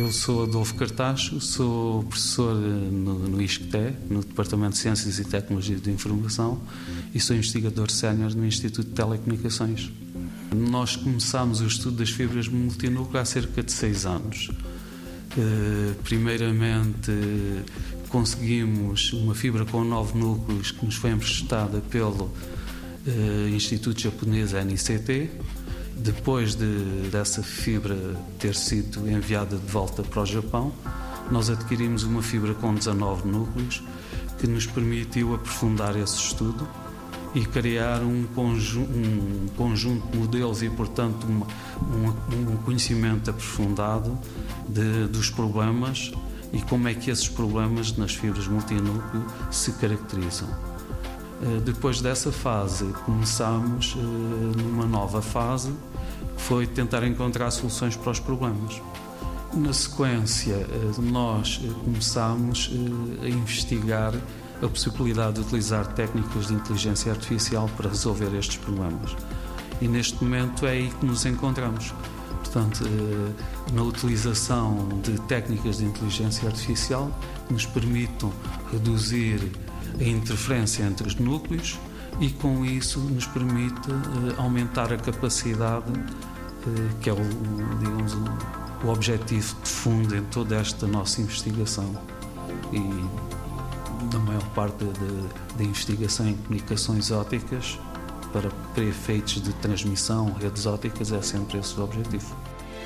Eu sou Adolfo Cartacho, sou professor no, no ISCTE, no Departamento de Ciências e Tecnologias de Informação, e sou investigador sénior no Instituto de Telecomunicações. Nós começámos o estudo das fibras multinúcleo há cerca de seis anos. Uh, primeiramente, conseguimos uma fibra com nove núcleos que nos foi emprestada pelo uh, Instituto Japonês NICT. Depois de, dessa fibra ter sido enviada de volta para o Japão, nós adquirimos uma fibra com 19 núcleos que nos permitiu aprofundar esse estudo e criar um, conju um conjunto de modelos e, portanto, uma, um, um, conhecimento aprofundado de, dos problemas e como é que esses problemas nas fibras multinúcleo se caracterizam. Uh, depois dessa fase, começamos uh, numa nova fase, que foi tentar encontrar soluções para os problemas. Na sequência, uh, nós começamos a investigar a possibilidade de utilizar técnicas de inteligência artificial para resolver estes problemas. E neste momento é aí que nos encontramos. Portanto, eh, na utilização de técnicas de inteligência artificial que nos permitam reduzir a interferência entre os núcleos e com isso nos permite eh, aumentar a capacidade eh, que é o, digamos, o objetivo de fundo em toda esta nossa investigação. E na maior parte da investigação em comunicações ópticas para, para efeitos de transmissão, redes ópticas, é sempre esse o objetivo.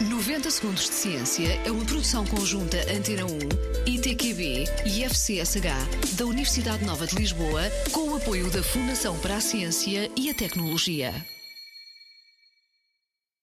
90 Segundos de Ciência é uma produção conjunta Antena 1, ITQB e FCSH da Universidade Nova de Lisboa, com o apoio da Fundação para a Ciência e a Tecnologia.